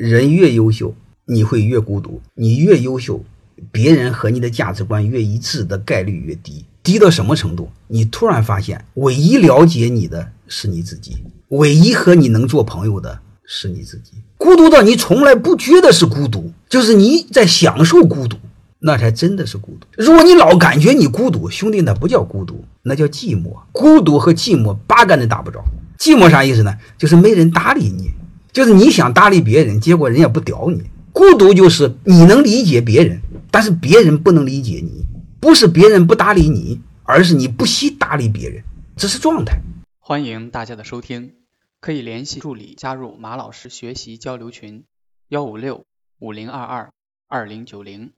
人越优秀，你会越孤独；你越优秀，别人和你的价值观越一致的概率越低。低到什么程度？你突然发现，唯一了解你的是你自己，唯一和你能做朋友的是你自己。孤独到你从来不觉得是孤独，就是你在享受孤独，那才真的是孤独。如果你老感觉你孤独，兄弟，那不叫孤独，那叫寂寞。孤独和寂寞八竿子打不着。寂寞啥意思呢？就是没人搭理你。就是你想搭理别人，结果人也不屌你。孤独就是你能理解别人，但是别人不能理解你。不是别人不搭理你，而是你不惜搭理别人，这是状态。欢迎大家的收听，可以联系助理加入马老师学习交流群：幺五六五零二二二零九零。